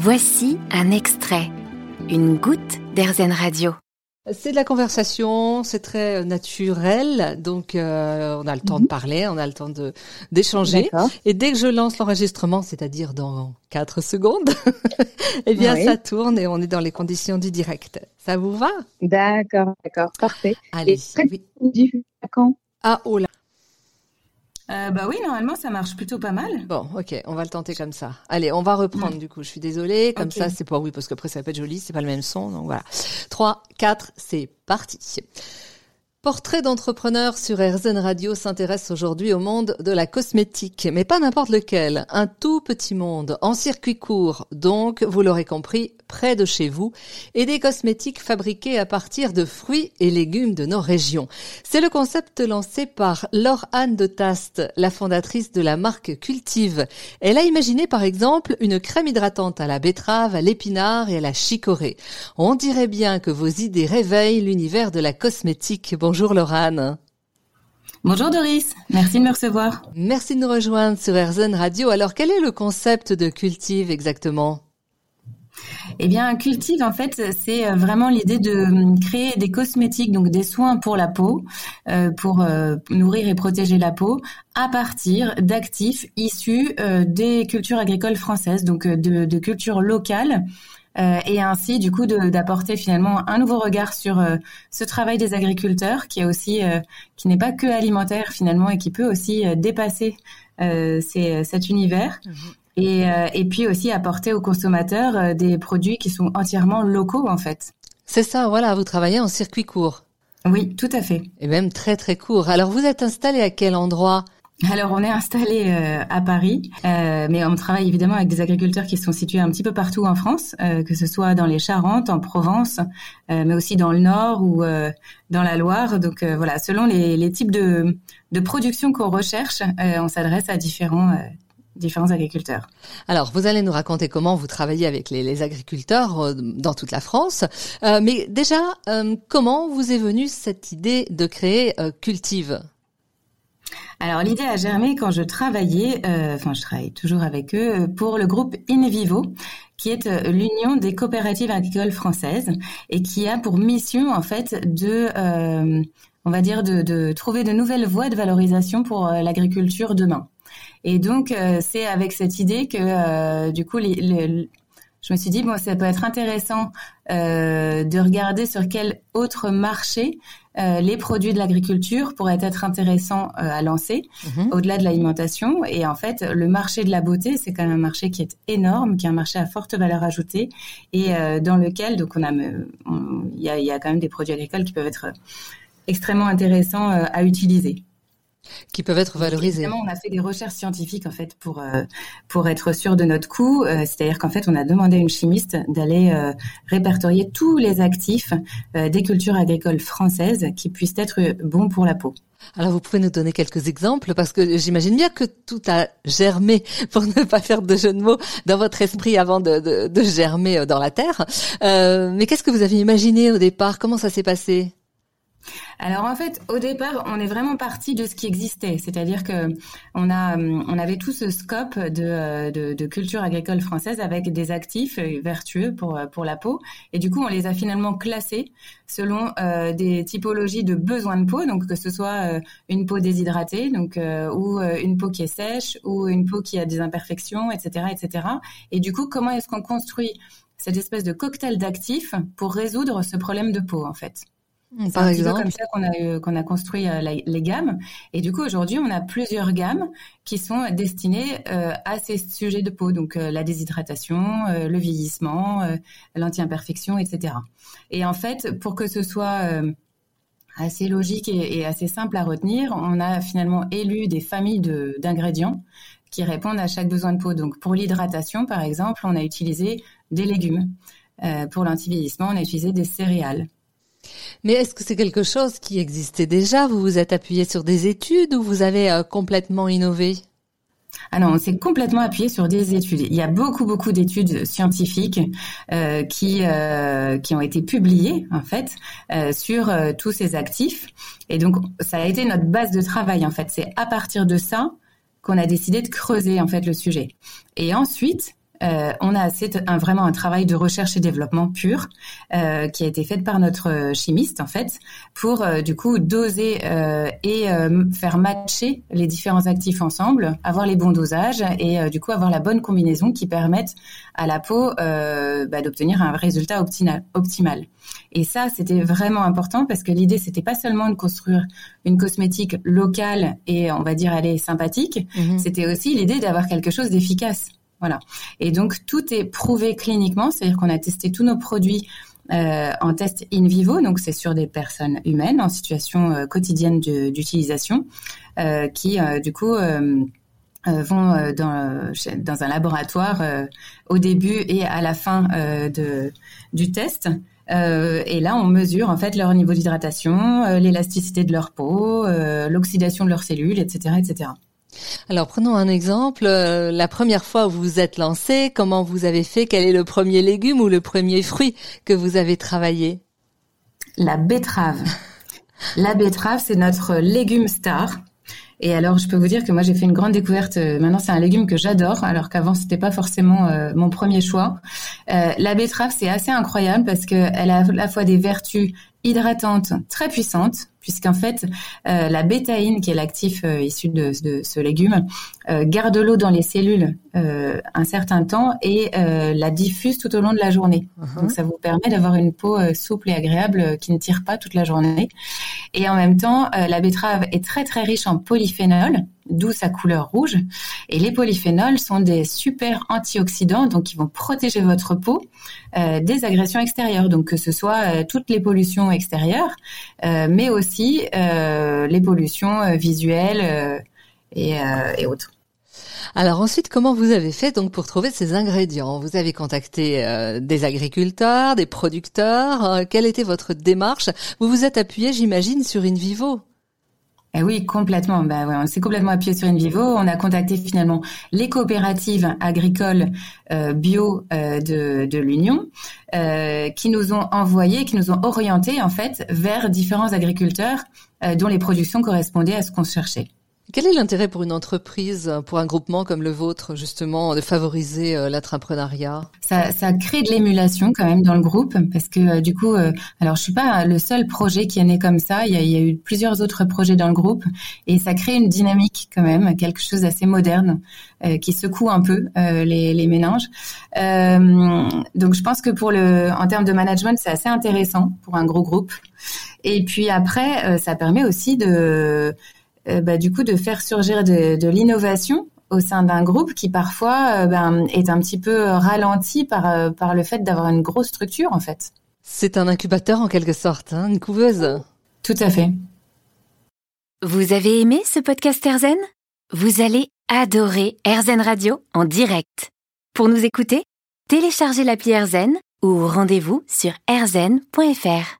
Voici un extrait, une goutte d'Airzen Radio. C'est de la conversation, c'est très naturel, donc euh, on a le temps de mhm. parler, on a le temps de d'échanger. Et dès que je lance l'enregistrement, c'est-à-dire dans 4 secondes, eh bien ça tourne et on est dans les conditions du direct. Ça vous va? D'accord, d'accord, parfait. Allez. Et quand? Ah oh là. Euh, bah oui, normalement, ça marche plutôt pas mal. Bon, ok, on va le tenter comme ça. Allez, on va reprendre du coup. Je suis désolée, comme ça, c'est pas oui, parce qu'après ça va pas être joli, c'est pas le même son, donc voilà. 3, 4, c'est parti. Portrait d'entrepreneur sur RZN Radio s'intéresse aujourd'hui au monde de la cosmétique, mais pas n'importe lequel, un tout petit monde en circuit court, donc vous l'aurez compris, près de chez vous, et des cosmétiques fabriqués à partir de fruits et légumes de nos régions. C'est le concept lancé par Laure Anne de Taste, la fondatrice de la marque Cultive. Elle a imaginé par exemple une crème hydratante à la betterave, à l'épinard et à la chicorée. On dirait bien que vos idées réveillent l'univers de la cosmétique. Bonjour Laurane. Bonjour Doris, merci de me recevoir. Merci de nous rejoindre sur RZN Radio. Alors quel est le concept de Cultive exactement? Eh bien, Cultive, en fait, c'est euh, vraiment l'idée de hum, créer des cosmétiques, donc des soins pour la peau, euh, pour euh, nourrir et protéger la peau, à partir d'actifs issus des cultures agricoles françaises, donc de, de cultures locales euh, et ainsi du coup d'apporter finalement un nouveau regard sur euh, ce travail des agriculteurs qui est aussi euh, qui n'est pas que alimentaire finalement et qui peut aussi dépasser cet univers. Mhm. Et, et, puis aussi apporter aux consommateurs des produits qui sont entièrement locaux en fait. C'est ça, voilà, vous travaillez en circuit court. Oui, tout à fait. Et même très très court. Alors vous êtes installé à quel endroit? Alors on est installé euh, à Paris, euh, mais on travaille évidemment avec des agriculteurs qui sont situés un petit peu partout en France, euh, que ce soit dans les Charentes, en Provence, mais aussi dans le Nord ou dans la Loire. Donc voilà, selon les, types de, de production qu'on recherche, on s'adresse à différents différents agriculteurs. Alors, vous allez nous raconter comment vous travaillez avec les, les agriculteurs dans toute la France. mais déjà, comment vous est venue cette idée de créer Cultive? Alors l'idée a germé quand je travaillais, euh, enfin je travaille toujours avec eux, euh, pour le groupe Invivo, qui est euh, l'union des coopératives agricoles françaises et qui a pour mission en fait de, on va dire, de, trouver de nouvelles voies de valorisation pour l'agriculture demain. Et donc c'est avec cette idée que du coup les, je me suis dit bon ça peut être intéressant de regarder sur quel autre marché euh, les produits de l'agriculture pourraient être intéressants euh, à lancer mhm. au-delà de l'alimentation. Et en fait, le marché de la beauté, c'est quand même un marché qui est énorme, qui est un marché à forte valeur ajoutée et euh, dans lequel donc on a, il y a, y a quand même des produits agricoles qui peuvent être extrêmement intéressants à utiliser qui peuvent être valorisés. Évidemment, on a fait des recherches scientifiques en fait pour euh, pour être sûr de notre coût. Euh, c'est-à-dire qu'en fait, on a demandé à une chimiste d'aller euh, répertorier tous les actifs des cultures agricoles françaises qui puissent être bons pour la peau. Alors vous pouvez nous donner quelques exemples parce que j'imagine bien que tout a germé, pour ne pas faire de jeu de mots, dans votre esprit avant de, de, de germer dans la terre. mais qu'est-ce que vous avez imaginé au départ? Comment ça s'est passé? Alors en fait, au départ, on est vraiment parti de ce qui existait, c'est-à-dire que on on avait tout ce scope de, de, culture agricole française avec des actifs vertueux pour la peau, et du coup, on les a finalement classés selon euh, des typologies de besoins de peau, donc que ce soit euh, une peau déshydratée, euh, ou une peau qui est sèche, ou une peau qui a des imperfections, etc., etc. Et du coup, comment est-ce qu'on construit cette espèce de cocktail d'actifs pour résoudre ce problème de peau en fait? C'est un petit peu comme ça qu'on a qu'on a construit euh, les gammes. Et du coup, aujourd'hui, on a plusieurs gammes qui sont destinées euh, à ces sujets de peau, donc euh, la déshydratation, le vieillissement, l'anti-imperfection, etc. Et en fait, pour que ce soit assez logique et, et, assez simple à retenir, on a finalement élu des familles d'ingrédients qui répondent à chaque besoin de peau. Donc, pour l'hydratation, par exemple, on a utilisé des légumes. pour l'anti-vieillissement, on a utilisé des céréales. Mais est-ce que c'est quelque chose qui existait déjà? Vous vous êtes appuyé sur des études ou vous avez euh, complètement innové? Ah non, on s'est complètement appuyé sur des études. Il y a beaucoup beaucoup d'études scientifiques euh, qui euh, qui ont été publiées en fait sur tous ces actifs. Et donc ça a été notre base de travail en fait. C'est à partir de ça qu'on a décidé de creuser en fait le sujet. Et ensuite, euh, on a c'est un, vraiment un travail de recherche et développement pur euh, qui a été fait par notre chimiste en fait pour euh, du coup doser euh, et faire matcher les différents actifs ensemble, avoir les bons dosages et du coup avoir la bonne combinaison qui permette à la peau bah, d'obtenir un résultat optimal. Et ça, c'était vraiment important parce que l'idée, c'était pas seulement de construire une cosmétique locale et on va dire elle est sympathique, mhm. c'était aussi l'idée d'avoir quelque chose d'efficace. Voilà. Et donc tout est prouvé cliniquement, c'est-à-dire qu'on a testé tous nos produits euh, en test in vivo, donc c'est sur des personnes humaines en situation euh, quotidienne d'utilisation, euh, qui euh, du coup euh, vont dans, dans un laboratoire au début et à la fin de, du test. et là, on mesure en fait leur niveau d'hydratation, l'élasticité de leur peau, l'oxydation de leurs cellules, etc., etc. Alors prenons un exemple. Euh, la première fois où vous vous êtes lancé, comment vous avez fait? Quel est le premier légume ou le premier fruit que vous avez travaillé? La betterave. La betterave, c'est notre légume star. Et alors, je peux vous dire que moi, j'ai fait une grande découverte. Euh, maintenant, c'est un légume que j'adore, alors qu'avant, c'était pas forcément euh, mon premier choix. la betterave, c'est assez incroyable parce qu'elle a à la fois des vertus hydratantes très puissantes, puisqu'en fait, euh, la bétaïne, qui est l'actif euh, issu de, ce légume, euh, garde l'eau dans les cellules un certain temps et la diffuse tout au long de la journée. Uh-huh. Donc, ça vous permet d'avoir une peau souple et agréable qui ne tire pas toute la journée. Et en même temps, la betterave est très très riche en polyphénol, d'où sa couleur rouge. Et les polyphénols sont des super antioxydants, donc qui vont protéger votre peau des agressions extérieures. Donc que ce soit toutes les pollutions extérieures, mais aussi euh, les euh, visuelles euh, et, autres. Alors ensuite, comment vous avez fait donc pour trouver ces ingrédients? Vous avez contacté des agriculteurs, des producteurs. quelle était votre démarche? Vous vous êtes appuyé, j'imagine, sur InVivo. Eh oui, complètement. Bah ouais, on s'est complètement appuyé sur InVivo. On a contacté finalement les coopératives agricoles bio de, de l'Union euh, qui nous ont envoyé, qui nous ont orientés en fait vers différents agriculteurs euh, dont les productions correspondaient à ce qu'on cherchait. Quel est l'intérêt pour une entreprise, pour un groupement comme le vôtre, justement, de favoriser euh, l'entrepreneuriat? Ça, ça crée de l'émulation quand même dans le groupe, parce que euh, du coup, euh, alors je suis pas le seul projet qui est né comme ça. Il y, a, il y, a, eu plusieurs autres projets dans le groupe, et ça crée une dynamique quand même, quelque chose d'assez moderne, qui secoue un peu les, les, méninges. donc je pense que pour le, en termes de management, c'est assez intéressant pour un gros groupe. Et puis après, ça permet aussi de euh, bah, du coup de faire surgir de, l'innovation au sein d'un groupe qui parfois euh, ben, est un petit peu ralenti par, euh, par le fait d'avoir une grosse structure en fait. C'est un incubateur en quelque sorte, hein, une couveuse. Tout à fait. Vous avez aimé ce podcast Erzen Vous allez adorer Erzen Radio en direct. Pour nous écouter, téléchargez l'appli Erzen ou rendez-vous sur erzen.fr.